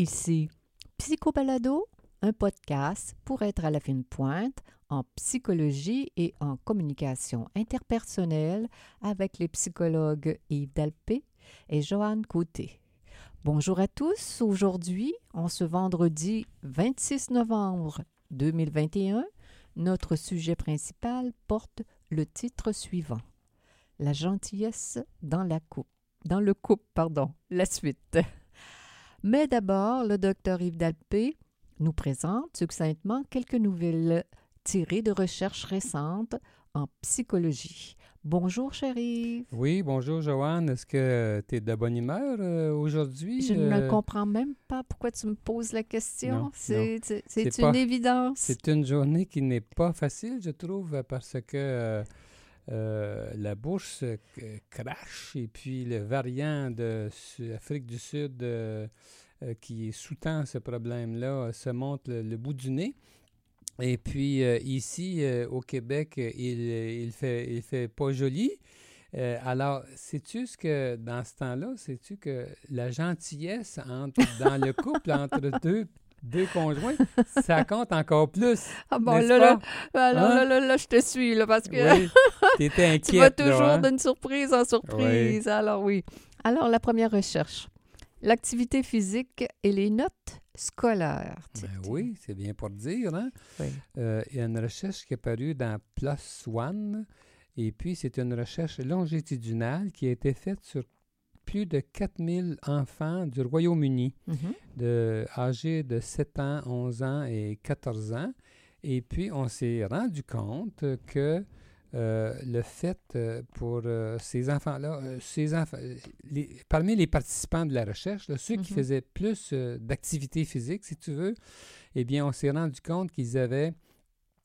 Ici Psychobalado, un podcast pour être à la fine pointe en psychologie et en communication interpersonnelle avec les psychologues Yves Dalpé et Joanne Côté. Bonjour à tous. Aujourd'hui, en ce vendredi 26 novembre 2021, notre sujet principal porte le titre suivant La gentillesse dans la coupe. Dans le couple, pardon. La suite. Mais d'abord, le docteur Yves Dalpé nous présente succinctement quelques nouvelles tirées de recherches récentes en psychologie. Bonjour, chérie. Oui, bonjour, Joanne. Est-ce que tu es de bonne humeur euh, aujourd'hui? Je Euh, ne comprends même pas pourquoi tu me poses la question. C'est une pas- évidence. C'est une journée qui n'est pas facile, je trouve, parce que euh, euh, la bourse crache et puis le variant de Afrique du Sud euh, euh, qui sous-tend ce problème-là se montre le, le bout du nez. Et puis ici, au Québec, il, il fait, il fait pas joli. Euh, alors, sais-tu ce que, dans ce temps-là, sais-tu que la gentillesse entre, dans le couple entre deux, deux conjoints, ça compte encore plus. ah bon, là, là, alors Hein? là, là, là, je te suis, là, parce que Oui, t'étais inquiète. tu vas toujours hein? d'une surprise en surprise. Alors oui. Alors, la première recherche. L'activité physique et les notes scolaires. Ben oui, c'est bien pour dire. Hein? Oui. Euh, il y a une recherche qui est parue dans PLOS ONE, et puis c'est une recherche longitudinale qui a été faite sur plus de 4000 enfants du Royaume-Uni, Mhm. de, âgés de 7 ans, 11 ans et 14 ans. Et puis, on s'est rendu compte que euh, le fait euh, pour euh, ces enfants-là, ces enfants, les- parmi les participants de la recherche, là, ceux qui Mhm. faisaient plus d'activité physique, si tu veux, eh bien, on s'est rendu compte qu'ils avaient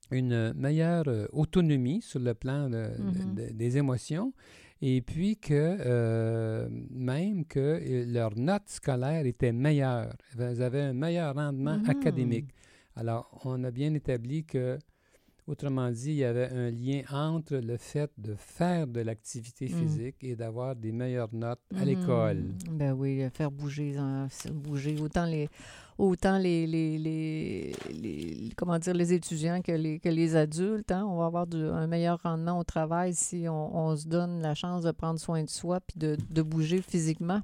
une meilleure autonomie sur le plan de- Mhm. de- des émotions et puis que euh, même que euh, leurs notes scolaires étaient meilleures. Ils avaient un meilleur rendement Mhm. académique. Alors, on a bien établi que, autrement dit, il y avait un lien entre le fait de faire de l'activité Mhm. physique et d'avoir des meilleures notes à Mhm. l'école. Ben oui, euh, faire bouger, faire bouger autant les autant les, les, les, les- comment dire les étudiants que les que les adultes. hein. On va avoir du- un meilleur rendement au travail si on, on se donne la chance de prendre soin de soi puis de, de bouger physiquement.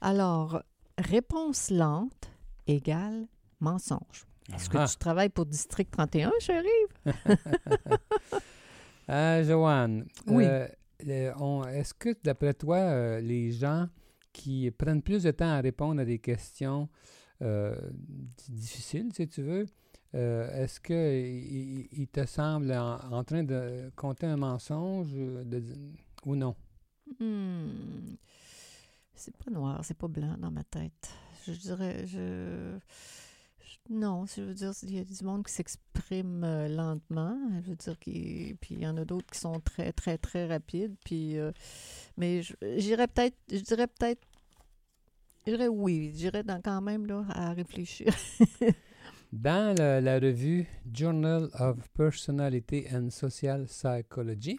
Alors, réponse lente égale mensonge. Est-ce que tu travailles pour District 31, chérie? Ah, Joanne, Oui. euh, on- est-ce que, d'après toi, euh, les gens qui prennent plus de temps à répondre à des questions euh, di- difficiles, si tu veux, euh, est-ce qu'ils te semblent en, train de compter un mensonge euh, ou non? Hmm. C'est pas noir, c'est pas blanc dans ma tête. Je dirais, je... non, je veux dire, il y a du monde qui s'exprime lentement. Je veux dire, qui... puis il y en a d'autres qui sont très, très, très rapides. Puis, mais j'irais peut-être, je dirais peut-être, je dirais oui, je dirais dans, quand même là, à réfléchir. Dans la revue Journal of Personality and Social Psychology,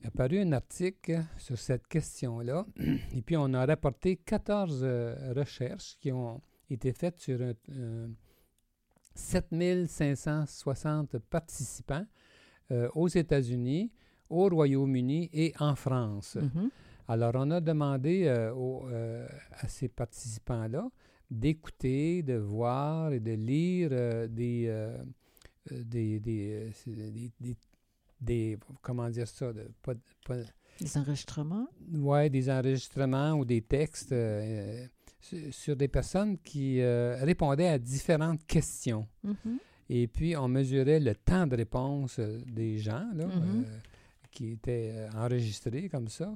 il est apparu un article sur cette question-là. Et puis, on a rapporté 14 euh, recherches qui ont été faites sur un, euh, 7560 participants euh, aux États-Unis, au Royaume-Uni et en France. Mhm. Alors, on a demandé euh, aux, euh, à ces participants-là d'écouter, de voir et de lire euh, des, des, des, des, des- des- comment dire ça, de- pas, pas- Les enregistrements? ouais, des enregistrements ou des textes sur, des personnes qui répondaient à différentes questions. Mhm. Et puis, on mesurait le temps de réponse des gens là, Mhm. euh, qui étaient enregistrés comme ça.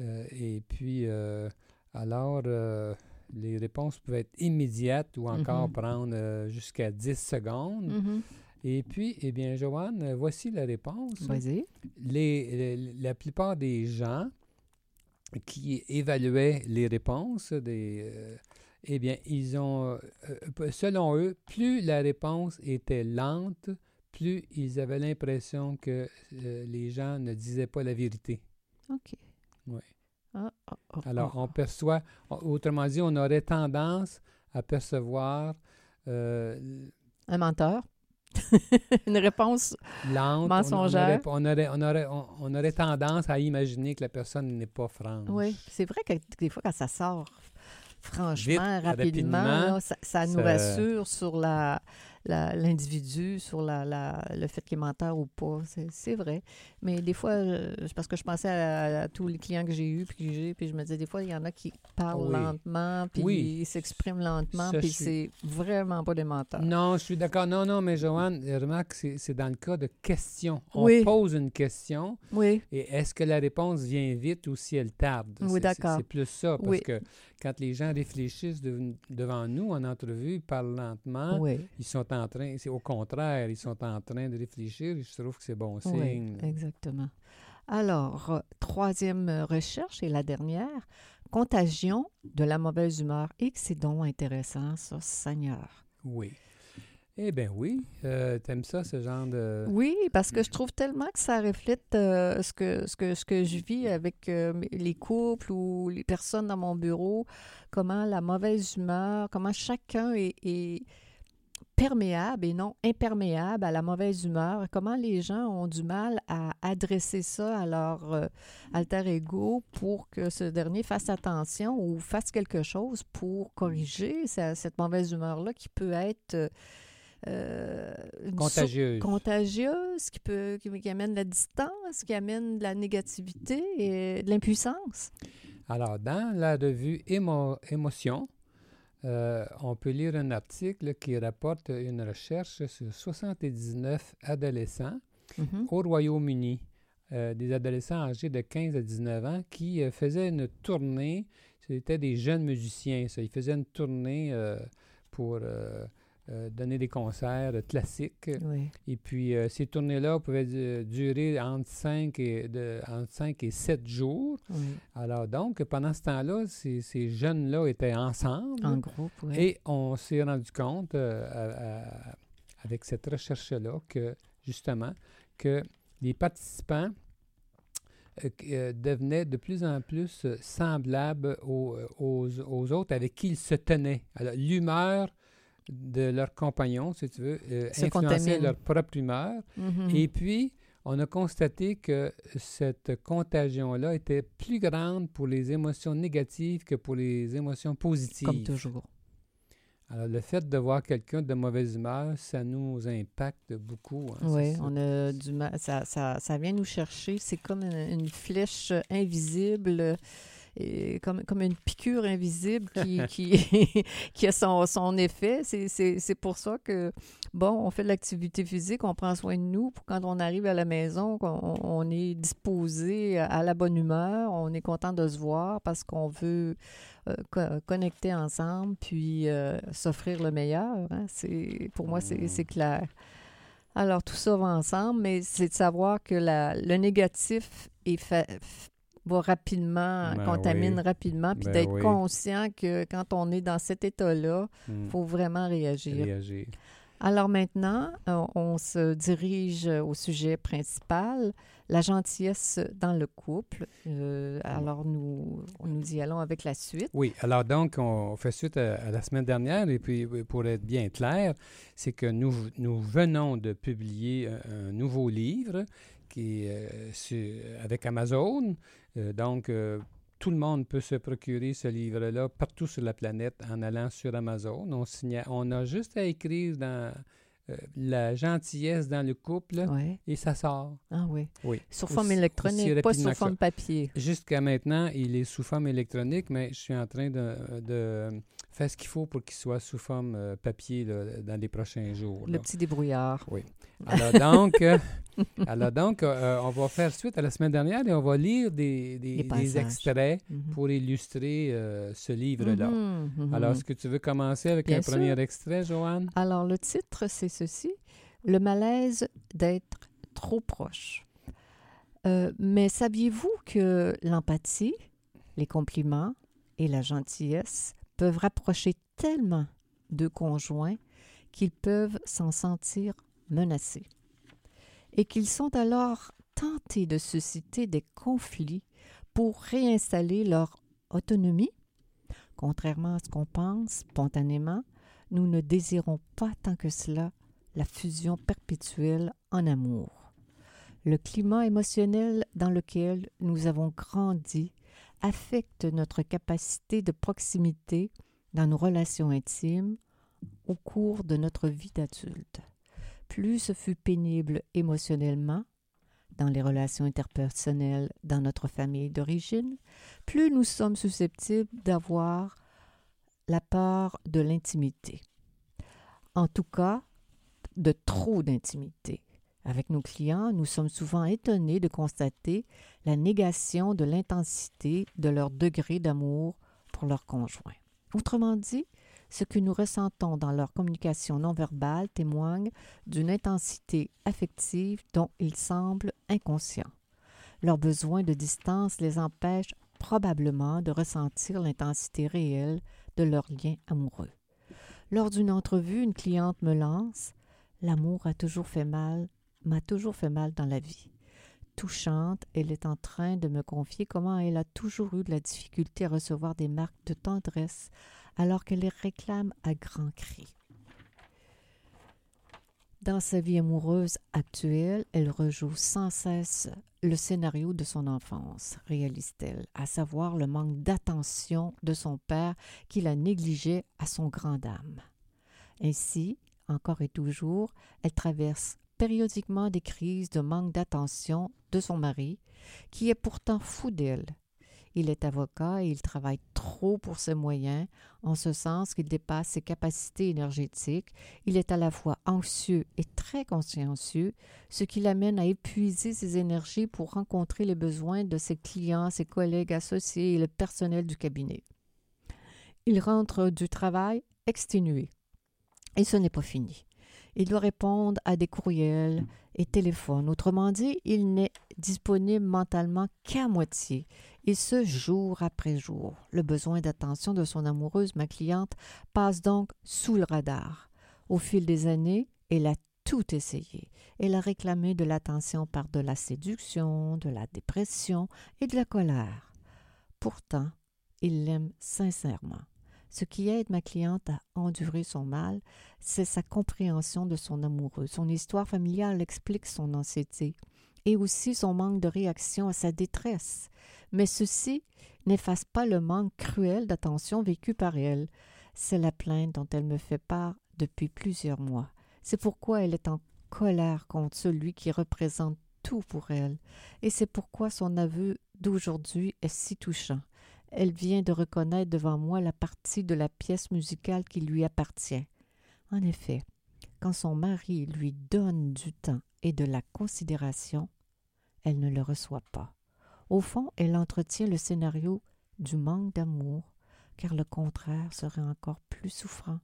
Euh, et puis, euh, alors, euh, les réponses pouvaient être immédiates ou encore Mhm. prendre jusqu'à 10 secondes. Mhm. Et puis, eh bien, Joanne, voici la réponse. Vas-y. Les, les- la plupart des gens qui évaluaient les réponses, des, euh, eh bien, ils ont, euh, selon eux, plus la réponse était lente, plus ils avaient l'impression que euh, les gens ne disaient pas la vérité. OK. Oui. Ah, ah, ah, Alors, ah. on perçoit, autrement dit, on aurait tendance à percevoir euh, Un menteur. Une réponse lente. On- Mensongère. On, aurait, on, aurait, on, aurait, on, on aurait tendance à imaginer que la personne n'est pas franche. Oui, c'est vrai que des fois, quand ça sort franchement, Vite, rapidement, rapidement, là, ça, ça nous ça- rassure sur la- l'individu, sur la, la- le fait qu'il est menteur ou pas. C'est vrai. Mais des fois, euh, parce que je pensais à, à tous les clients que j'ai eus, puis que j'ai, puis je me disais, des fois, il y en a qui parlent Oui. lentement, puis Oui. ils s'expriment lentement, Ça, puis c'est vraiment pas des menteurs. Non, je suis d'accord. Non, non, mais Joanne, remarque, c'est dans le cas de questions. On Oui. pose une question Oui, et est-ce que la réponse vient vite ou si elle tarde? Oui, d'accord. C'est plus ça, parce Oui. que quand les gens réfléchissent de- devant nous en entrevue, ils parlent lentement, oui, ils sont en train, c'est au contraire, ils sont en train de réfléchir et je trouve que c'est bon oui, signe. exactement. Alors, euh, troisième euh, recherche et la dernière, contagion de la mauvaise humeur. Et c'est donc intéressant, ça, Seigneur. Oui. Eh bien oui, euh, t'aimes ça, ce genre de... Oui, parce que je trouve tellement que ça reflète euh, ce, que, ce, que, ce que je vis avec euh, les couples ou les personnes dans mon bureau, comment la mauvaise humeur, comment chacun est, perméable et non imperméable à la mauvaise humeur, comment les gens ont du mal à adresser ça à leur euh, alter ego pour que ce dernier fasse attention ou fasse quelque chose pour corriger sa- cette mauvaise humeur-là qui peut être euh, Contagieuse. contagieuse, qui, peut, qui, qui amène de la distance, qui amène de la négativité et de l'impuissance. Alors, dans la revue Émo- Émotion, euh, on peut lire un article qui rapporte une recherche sur 79 adolescents Mhm. au Royaume-Uni, euh, des adolescents âgés de 15 à 19 ans qui euh, faisaient une tournée. C'était des jeunes musiciens, ça. Ils faisaient une tournée pour euh, euh, donner des concerts classiques. Oui. Et puis, euh, ces tournées-là pouvaient du- durer entre 5 et, de, entre 5 et 7 jours. oui. Alors donc, pendant ce temps-là, ces, ces jeunes-là étaient ensemble En groupe, oui. et on s'est rendu compte euh, à- à- avec cette recherche-là que, justement, que les participants euh, euh, devenaient de plus en plus euh, semblables aux, euh, aux, aux autres avec qui ils se tenaient. Alors, l'humeur de leurs compagnons, si tu veux, euh, contamine. leur propre humeur. Mhm. Et puis, on a constaté que cette contagion-là était plus grande pour les émotions négatives que pour les émotions positives. Comme toujours. Alors, le fait de voir quelqu'un de mauvaise humeur, ça nous impacte beaucoup. hein, Oui, ça. on a du mal. Ça, ça, ça vient nous chercher. C'est comme une, une flèche invisible, et comme, comme une piqûre invisible qui, qui, qui a son, son effet. C'est- pour ça que, bon, on fait de l'activité physique, on prend soin de nous pour quand on arrive à la maison, qu'on on est disposé à la bonne humeur, on est content de se voir parce qu'on veut euh, co- connecter ensemble puis euh, s'offrir le meilleur. hein. C'est Pour moi, c'est c'est clair. Alors, tout ça va ensemble, mais c'est de savoir que la, le négatif est fa- va rapidement, Ben contamine oui. rapidement, puis Ben d'être oui. conscient que quand on est dans cet état-là, Hmm. il faut vraiment réagir. Réagir. Alors maintenant, euh, on se dirige au sujet principal, la gentillesse dans le couple. Euh, alors nous, nous y allons avec la suite. Oui, alors donc, on fait suite à, à la semaine dernière, et puis euh, pour être bien clair, c'est que nous, nous venons de publier un, un nouveau livre qui euh, sur- avec Amazon. Euh, donc, euh, tout le monde peut se procurer ce livre-là partout sur la planète en allant sur Amazon. On, signa- on a juste à écrire dans euh, la gentillesse dans le couple Oui. et ça sort. Ah oui. Oui. Sur forme aussi électronique, pas ça. forme papier. Jusqu'à maintenant, il est sous forme électronique, mais je suis en train de, de faire ce qu'il faut pour qu'il soit sous forme papier là, dans les prochains jours. Le là. petit débrouillard. Alors donc, euh, alors donc euh, on va faire suite à la semaine dernière et on va lire des, des- extraits Mhm. pour illustrer euh, ce livre-là. Mhm, mhm. Alors, est-ce que tu veux commencer avec Bien un sûr. premier extrait, Joanne? Alors, le titre, c'est ceci Le malaise d'être trop proche. Euh, mais saviez-vous que l'empathie, les compliments et la gentillesse peuvent rapprocher tellement deux conjoints qu'ils peuvent s'en sentir menacés et qu'ils sont alors tentés de susciter des conflits pour réinstaller leur autonomie, Contrairement à ce qu'on pense spontanément, nous ne désirons pas tant que cela la fusion perpétuelle en amour. Le climat émotionnel dans lequel nous avons grandi affecte notre capacité de proximité dans nos relations intimes au cours de notre vie d'adulte. Plus ce fut pénible émotionnellement, dans les relations interpersonnelles dans notre famille d'origine, plus nous sommes susceptibles d'avoir la part de l'intimité. En tout cas, de trop d'intimité. Avec nos clients, nous sommes souvent étonnés de constater la négation de l'intensité de leur degré d'amour pour leur conjoint. Autrement dit, ce que nous ressentons dans leur communication non verbale témoigne d'une intensité affective dont ils semblent inconscients. Leur besoin de distance les empêche probablement de ressentir l'intensité réelle de leur lien amoureux. Lors d'une entrevue, une cliente me lance L'amour a toujours fait mal, m'a toujours fait mal dans la vie. Touchante, elle est en train de me confier comment elle a toujours eu de la difficulté à recevoir des marques de tendresse alors qu'elle les réclame à grands cris. Dans sa vie amoureuse actuelle, elle rejoue sans cesse le scénario de son enfance, réalise-t-elle, à savoir le manque d'attention de son père qui la négligeait à son grand âme. Ainsi, encore et toujours, elle traverse périodiquement des crises de manque d'attention de son mari, qui est pourtant fou d'elle il est avocat et il travaille trop pour ses moyens, en ce sens qu'il dépasse ses capacités énergétiques. Il est à la fois anxieux et très consciencieux, ce qui l'amène à épuiser ses énergies pour rencontrer les besoins de ses clients, ses collègues associés et le personnel du cabinet. Il rentre du travail exténué. Et ce n'est pas fini. Il doit répondre à des courriels et téléphones. Autrement dit, il n'est disponible mentalement qu'à moitié et ce jour après jour. Le besoin d'attention de son amoureuse, ma cliente, passe donc sous le radar. Au fil des années, elle a tout essayé. Elle a réclamé de l'attention par de la séduction, de la dépression et de la colère. Pourtant, il l'aime sincèrement. Ce qui aide ma cliente à endurer son mal, c'est sa compréhension de son amoureux. Son histoire familiale explique son anxiété et aussi son manque de réaction à sa détresse mais ceci n'efface pas le manque cruel d'attention vécu par elle. C'est la plainte dont elle me fait part depuis plusieurs mois. C'est pourquoi elle est en colère contre celui qui représente tout pour elle, et c'est pourquoi son aveu d'aujourd'hui est si touchant. Elle vient de reconnaître devant moi la partie de la pièce musicale qui lui appartient. En effet, quand son mari lui donne du temps et de la considération, elle ne le reçoit pas. Au fond, elle entretient le scénario du manque d'amour, car le contraire serait encore plus souffrant.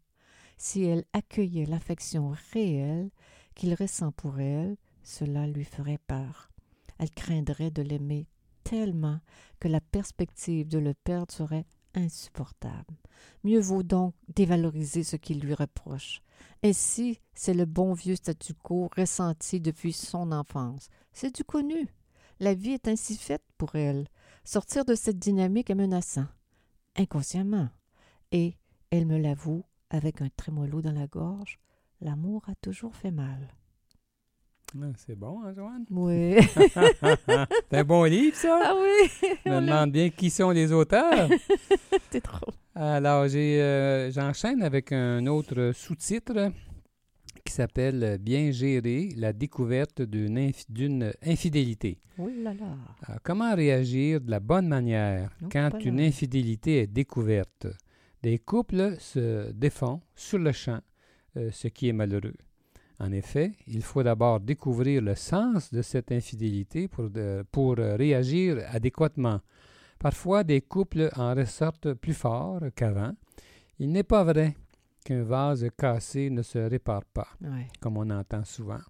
Si elle accueillait l'affection réelle qu'il ressent pour elle, cela lui ferait peur. Elle craindrait de l'aimer tellement que la perspective de le perdre serait insupportable. Mieux vaut donc dévaloriser ce qu'il lui reproche. Ainsi, c'est le bon vieux statu quo ressenti depuis son enfance. C'est du connu? La vie est ainsi faite pour elle. Sortir de cette dynamique est menaçant, inconsciemment. Et elle me l'avoue avec un trémolo dans la gorge. L'amour a toujours fait mal. C'est bon, hein, Joanne? Oui. c'est un bon livre, ça? Ah oui! Je me demande bien qui sont les auteurs. c'est trop. Alors, j'ai, euh, j'enchaîne avec un autre sous-titre qui s'appelle Bien gérer la découverte d'une, infidélité. Oui là là. comment réagir de la bonne manière quand une infidélité est découverte? Des couples se défendent sur le champ, euh, ce qui est malheureux. En effet, il faut d'abord découvrir le sens de cette infidélité pour, pour réagir adéquatement. Parfois, des couples en ressortent plus forts qu'avant. Il n'est pas vrai qu'un vase cassé ne se répare pas, comme on entend souvent.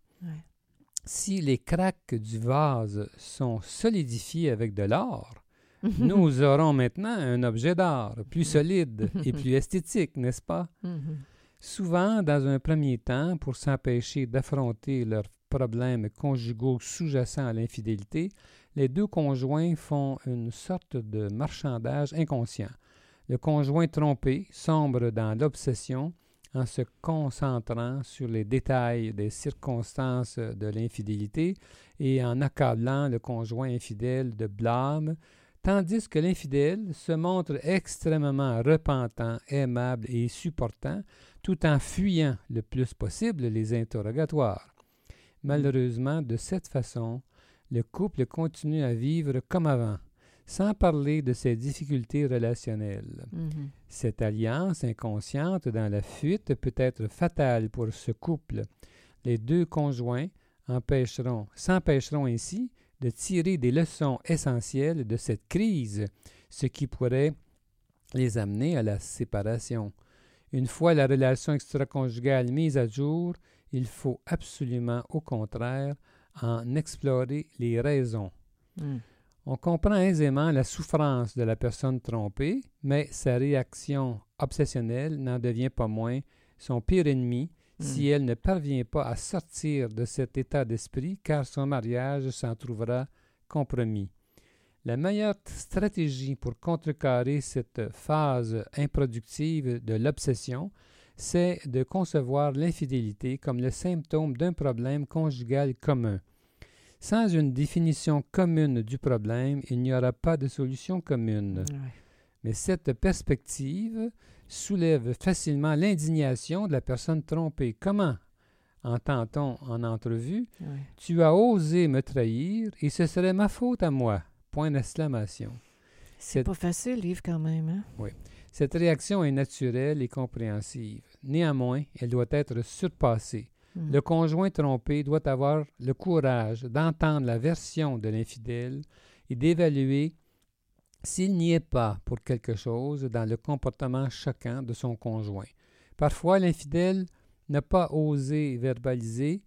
Si les craques du vase sont solidifiées avec de l'or, nous aurons maintenant un objet d'art plus solide et plus esthétique, n'est-ce pas? Souvent, dans un premier temps, pour s'empêcher d'affronter leurs problèmes conjugaux sous-jacents à l'infidélité, les deux conjoints font une sorte de marchandage inconscient. Le conjoint trompé sombre dans l'obsession en se concentrant sur les détails des circonstances de l'infidélité et en accablant le conjoint infidèle de blâme, tandis que l'infidèle se montre extrêmement repentant, aimable et supportant, tout en fuyant le plus possible les interrogatoires. Malheureusement, de cette façon, le couple continue à vivre comme avant, sans parler de ses difficultés relationnelles. Mhm. Cette alliance inconsciente dans la fuite peut être fatale pour ce couple. Les deux conjoints empêcheront, s'empêcheront ainsi de tirer des leçons essentielles de cette crise, ce qui pourrait les amener à la séparation. Une fois la relation extraconjugale mise à jour, il faut absolument, au contraire, en explorer les raisons. Mm. On comprend aisément la souffrance de la personne trompée, mais sa réaction obsessionnelle n'en devient pas moins son pire ennemi si Mm. elle ne parvient pas à sortir de cet état d'esprit, car son mariage s'en trouvera compromis. La meilleure stratégie pour contrecarrer cette phase improductive de l'obsession, c'est de concevoir l'infidélité comme le symptôme d'un problème conjugal commun. Sans une définition commune du problème, il n'y aura pas de solution commune. Ouais. Mais cette perspective soulève facilement l'indignation de la personne trompée. Comment? entend-on en entrevue Ouais. Tu as osé me trahir et ce serait ma faute à moi. Point d'exclamation. C'est C'est- pas facile, Yves, quand même. Hein? Cette réaction est naturelle et compréhensive. Néanmoins, elle doit être surpassée. Mm. Le conjoint trompé doit avoir le courage d'entendre la version de l'infidèle et d'évaluer s'il n'y est pas pour quelque chose dans le comportement choquant de son conjoint. Parfois, l'infidèle n'a pas osé verbaliser,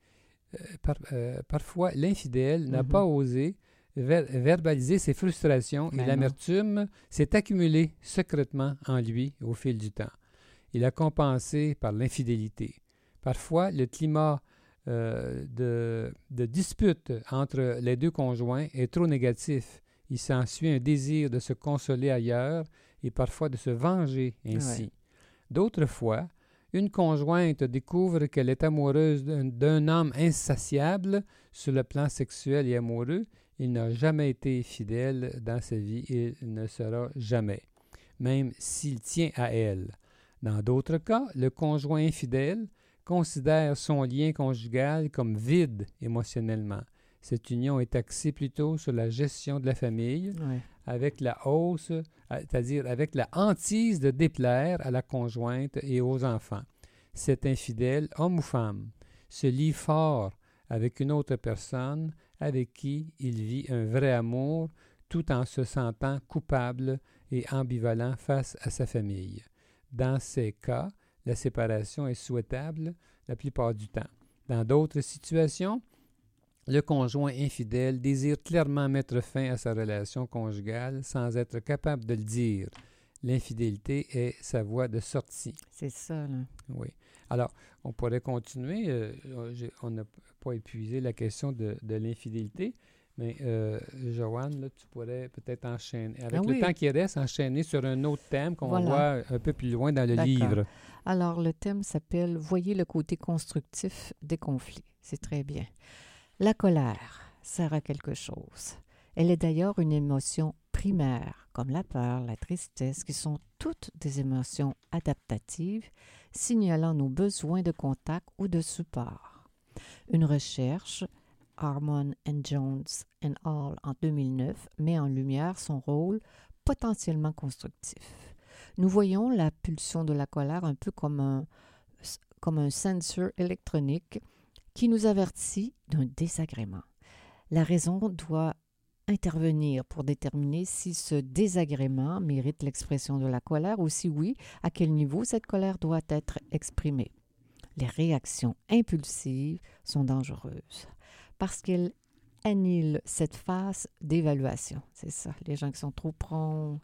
euh, par- euh, parfois l'infidèle n'a Mhm. pas osé ver- verbaliser ses frustrations Ben et non. l'amertume s'est accumulée secrètement en lui au fil du temps. Il a compensé par l'infidélité. Parfois, le climat euh, de, de dispute entre les deux conjoints est trop négatif. Il s'ensuit un désir de se consoler ailleurs et parfois de se venger ainsi. Ouais. D'autres fois, une conjointe découvre qu'elle est amoureuse d'un homme insatiable sur le plan sexuel et amoureux. Il n'a jamais été fidèle dans sa vie et il ne sera jamais, même s'il tient à elle. Dans d'autres cas, le conjoint infidèle considère son lien conjugal comme vide émotionnellement. Cette union est axée plutôt sur la gestion de la famille, Ouais. avec la hausse, c'est-à-dire avec la hantise de déplaire à la conjointe et aux enfants. Cet infidèle, homme ou femme, se lie fort avec une autre personne avec qui il vit un vrai amour tout en se sentant coupable et ambivalent face à sa famille. Dans ces cas, la séparation est souhaitable la plupart du temps. Dans d'autres situations, le conjoint infidèle désire clairement mettre fin à sa relation conjugale sans être capable de le dire. L'infidélité est sa voie de sortie. C'est ça, là. Oui. Alors, on pourrait continuer. euh, euh, on n'a pas épuisé la question de, de l'infidélité, mais euh, Joanne, là, tu pourrais peut-être enchaîner, avec Ah le temps qui reste, enchaîner sur un autre thème qu'on Voilà. voit un peu plus loin dans le livre. Alors, le thème s'appelle Voyez le côté constructif des conflits. C'est très bien. La colère sert à quelque chose. Elle est d'ailleurs une émotion primaire, comme la peur, la tristesse, qui sont toutes des émotions adaptatives, signalant nos besoins de contact ou de support. Une recherche, Harmon and Jones and Hall en 2009, met en lumière son rôle potentiellement constructif. Nous voyons la pulsion de la colère un peu comme un, comme un sensor électronique qui nous avertit d'un désagrément. La raison doit intervenir pour déterminer si ce désagrément mérite l'expression de la colère ou si oui, à quel niveau cette colère doit être exprimée. Les réactions impulsives sont dangereuses parce qu'elles annihilent cette phase d'évaluation. C'est ça, les gens qui sont trop prompts.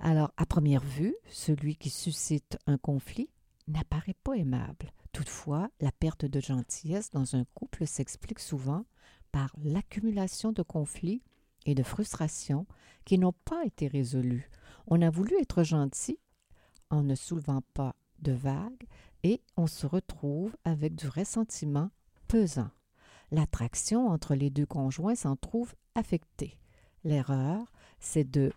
Alors, à première vue, celui qui suscite un conflit n'apparaît pas aimable. Toutefois, la perte de gentillesse dans un couple s'explique souvent par l'accumulation de conflits et de frustrations qui n'ont pas été résolus. On a voulu être gentil en ne soulevant pas de vagues et on se retrouve avec du ressentiment pesant. L'attraction entre les deux conjoints s'en trouve affectée. L'erreur, c'est de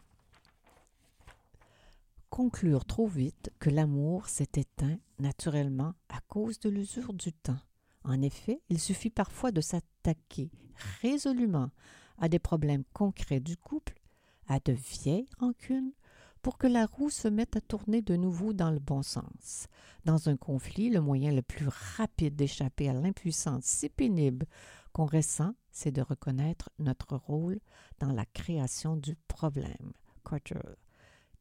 conclure trop vite que l'amour s'est éteint naturellement à cause de l'usure du temps. En effet, il suffit parfois de s'attaquer résolument à des problèmes concrets du couple, à de vieilles rancunes, pour que la roue se mette à tourner de nouveau dans le bon sens. Dans un conflit, le moyen le plus rapide d'échapper à l'impuissance si pénible qu'on ressent, c'est de reconnaître notre rôle dans la création du problème. Carter,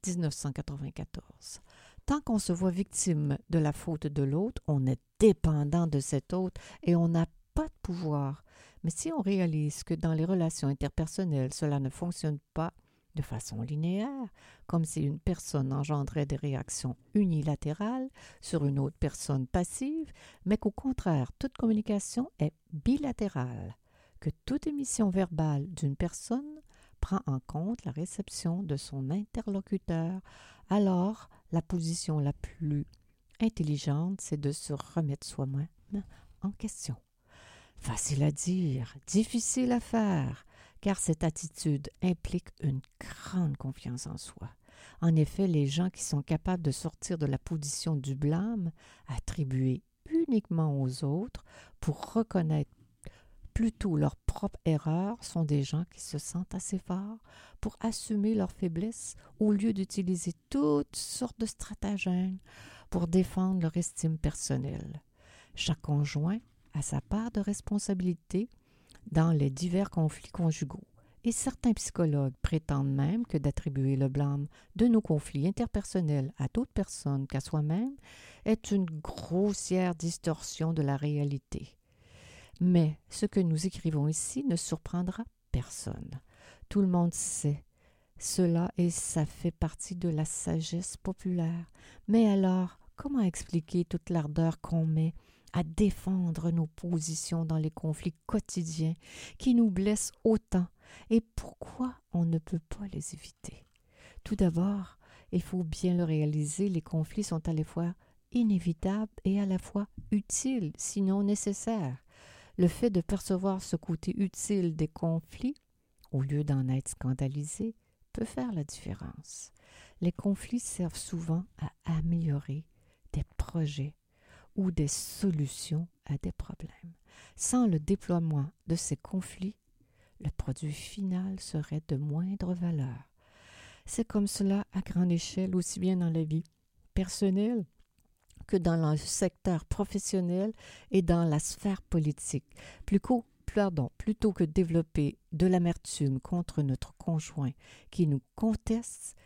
1994. Tant qu'on se voit victime de la faute de l'autre, on est dépendant de cet autre et on n'a pas de pouvoir. Mais si on réalise que dans les relations interpersonnelles, cela ne fonctionne pas de façon linéaire, comme si une personne engendrait des réactions unilatérales sur une autre personne passive, mais qu'au contraire, toute communication est bilatérale, que toute émission verbale d'une personne prend en compte la réception de son interlocuteur, alors la position la plus intelligente, c'est de se remettre soi-même en question. Facile à dire, difficile à faire, car cette attitude implique une grande confiance en soi. En effet, les gens qui sont capables de sortir de la position du blâme, attribué uniquement aux autres, pour reconnaître plutôt leurs propres erreurs, sont des gens qui se sentent assez forts pour assumer leurs faiblesses au lieu d'utiliser toutes sortes de stratagèmes pour défendre leur estime personnelle. Chaque conjoint a sa part de responsabilité dans les divers conflits conjugaux. Et certains psychologues prétendent même que d'attribuer le blâme de nos conflits interpersonnels à d'autres personnes qu'à soi-même est une grossière distorsion de la réalité. Mais ce que nous écrivons ici ne surprendra personne. Tout le monde sait cela et ça fait partie de la sagesse populaire. Mais alors, comment expliquer toute l'ardeur qu'on met à défendre nos positions dans les conflits quotidiens qui nous blessent autant et pourquoi on ne peut pas les éviter. Tout d'abord, il faut bien le réaliser, les conflits sont à la fois inévitables et à la fois utiles, sinon nécessaires. Le fait de percevoir ce côté utile des conflits, au lieu d'en être scandalisé, peut faire la différence. Les conflits servent souvent à améliorer des projets ou des solutions à des problèmes. Sans le déploiement de ces conflits, le produit final serait de moindre valeur. C'est comme cela à grande échelle, aussi bien dans la vie personnelle que dans le secteur professionnel et dans la sphère politique. Pardon, plutôt que développer de l'amertume contre notre conjoint qui nous conteste,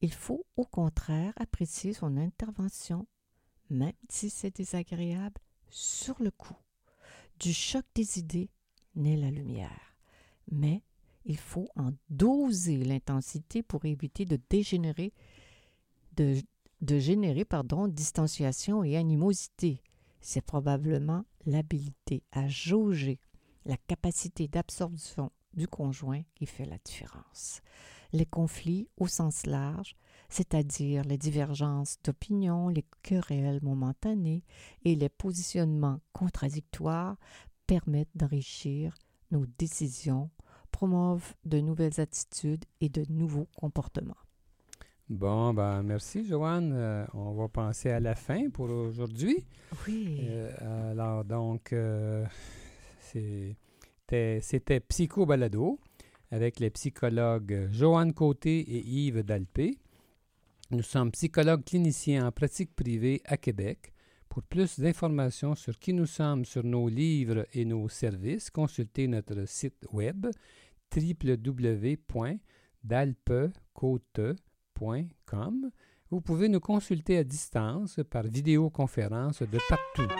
il faut au contraire apprécier son intervention même si c'est désagréable, sur le coup. Du choc des idées naît la lumière. Mais il faut en doser l'intensité pour éviter de dégénérer, de, générer pardon, distanciation et animosité. C'est probablement l'habilité à jauger la capacité d'absorption du conjoint qui fait la différence. Les conflits au sens large c'est-à-dire les divergences d'opinion, les querelles momentanées et les positionnements contradictoires, permettent d'enrichir nos décisions, promouvent de nouvelles attitudes et de nouveaux comportements. Bon, ben merci, Joanne. Euh, on va penser à la fin pour aujourd'hui. Oui. Euh, alors, donc, euh, c'était Psycho Balado avec les psychologues Joanne Côté et Yves Dalpé. Nous sommes psychologues cliniciens en pratique privée à Québec. Pour plus d'informations sur qui nous sommes, sur nos livres et nos services, consultez notre site web www.dalpecote.com. Vous pouvez nous consulter à distance par vidéoconférence de partout.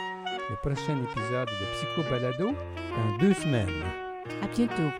Le prochain épisode de Psycho Balado dans deux semaines. À bientôt.